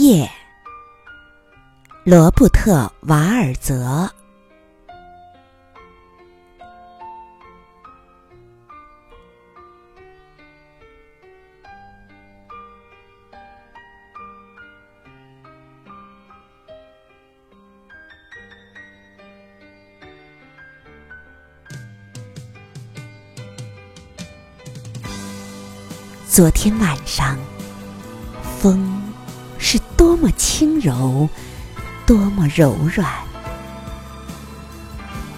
夜，罗伯特·瓦尔泽。昨天晚上，风么轻柔，多么柔软。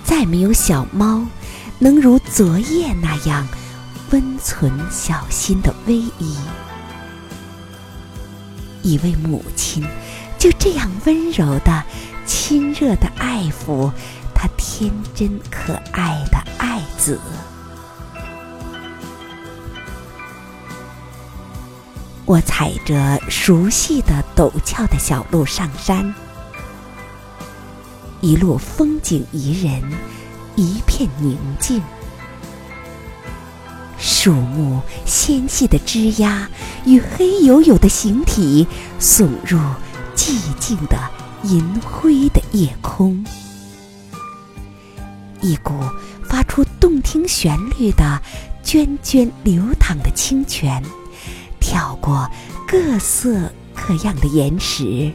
再没有小猫能如昨夜那样温存小心的偎依。一位母亲就这样温柔的、亲热的爱抚她天真可爱的爱子。我踩着熟悉的陡峭的小路上山，一路风景宜人，一片宁静。树木纤细的枝桠与黑黝黝的形体耸入寂静的银灰的夜空，一股发出动听旋律的涓涓流淌的清泉。跳过各色各样的岩石，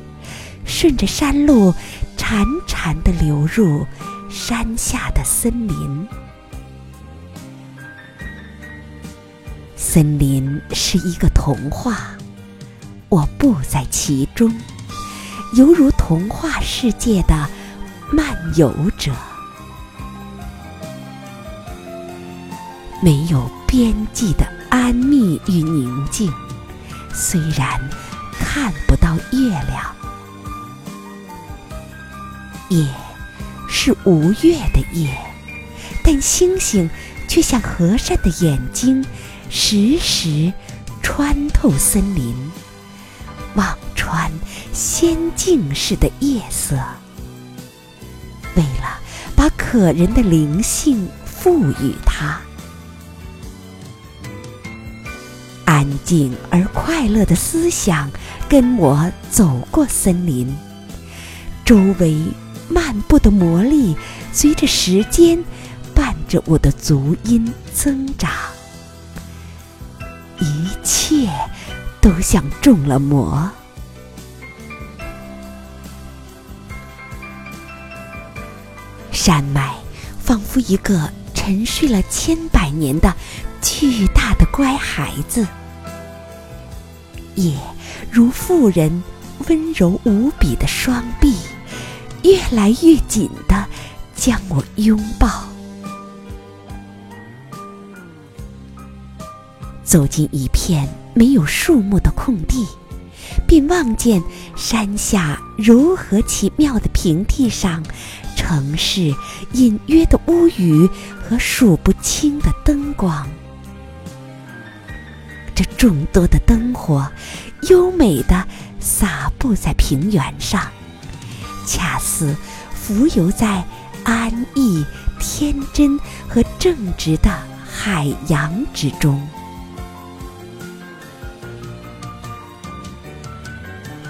顺着山路潺潺地流入山下的森林。森林是一个童话，我不在其中，犹如童话世界的漫游者，没有边际的安谧与宁静。虽然看不到月亮，夜是无月的夜，但星星却像和善的眼睛，时时穿透森林，望穿仙境似的夜色。为了把可人的灵性赋予它。安静而快乐的思想跟我走过森林，周围漫步的魔力随着时间伴着我的足音增长，一切都像中了魔。山脉仿佛一个沉睡了千百年的巨大的乖孩子。也如妇人温柔无比的双臂，越来越紧的将我拥抱。走进一片没有树木的空地，便望见山下柔和奇妙的平地上，城市隐约的屋宇和数不清的灯光。这众多的灯火，优美的洒布在平原上，恰似浮游在安逸、天真和正直的海洋之中。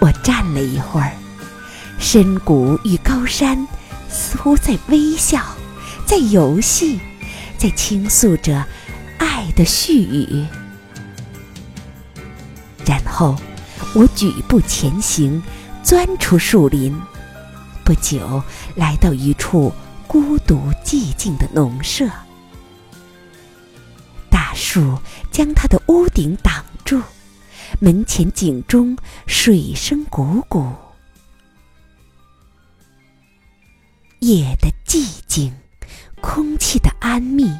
我站了一会儿，深谷与高山似乎在微笑，在游戏，在倾诉着爱的絮语。然后，我举步前行，钻出树林。不久，来到一处孤独寂静的农舍。大树将它的屋顶挡住，门前井中水声汩汩。夜的寂静，空气的安谧，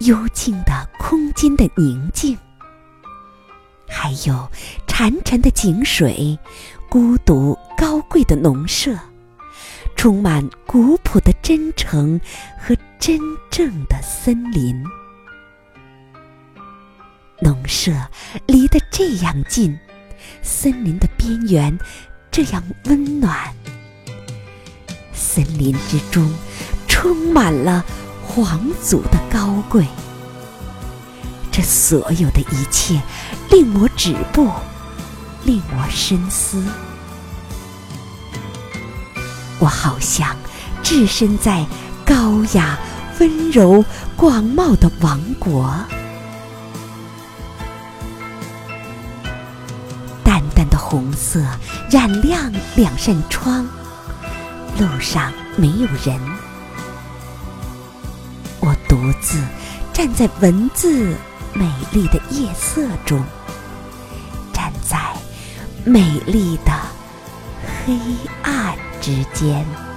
幽静的空间的宁静。还有潺潺的井水，孤独高贵的农舍，充满古朴的真诚和真正的森林。农舍离得这样近，森林的边缘这样温暖。森林之中充满了皇族的高贵。这所有的一切令我止步，令我深思。我好像置身在高雅、温柔、广袤的王国。淡淡的红色染亮两扇窗，路上没有人，我独自站在文字美丽的夜色中，站在美丽的黑暗。之间。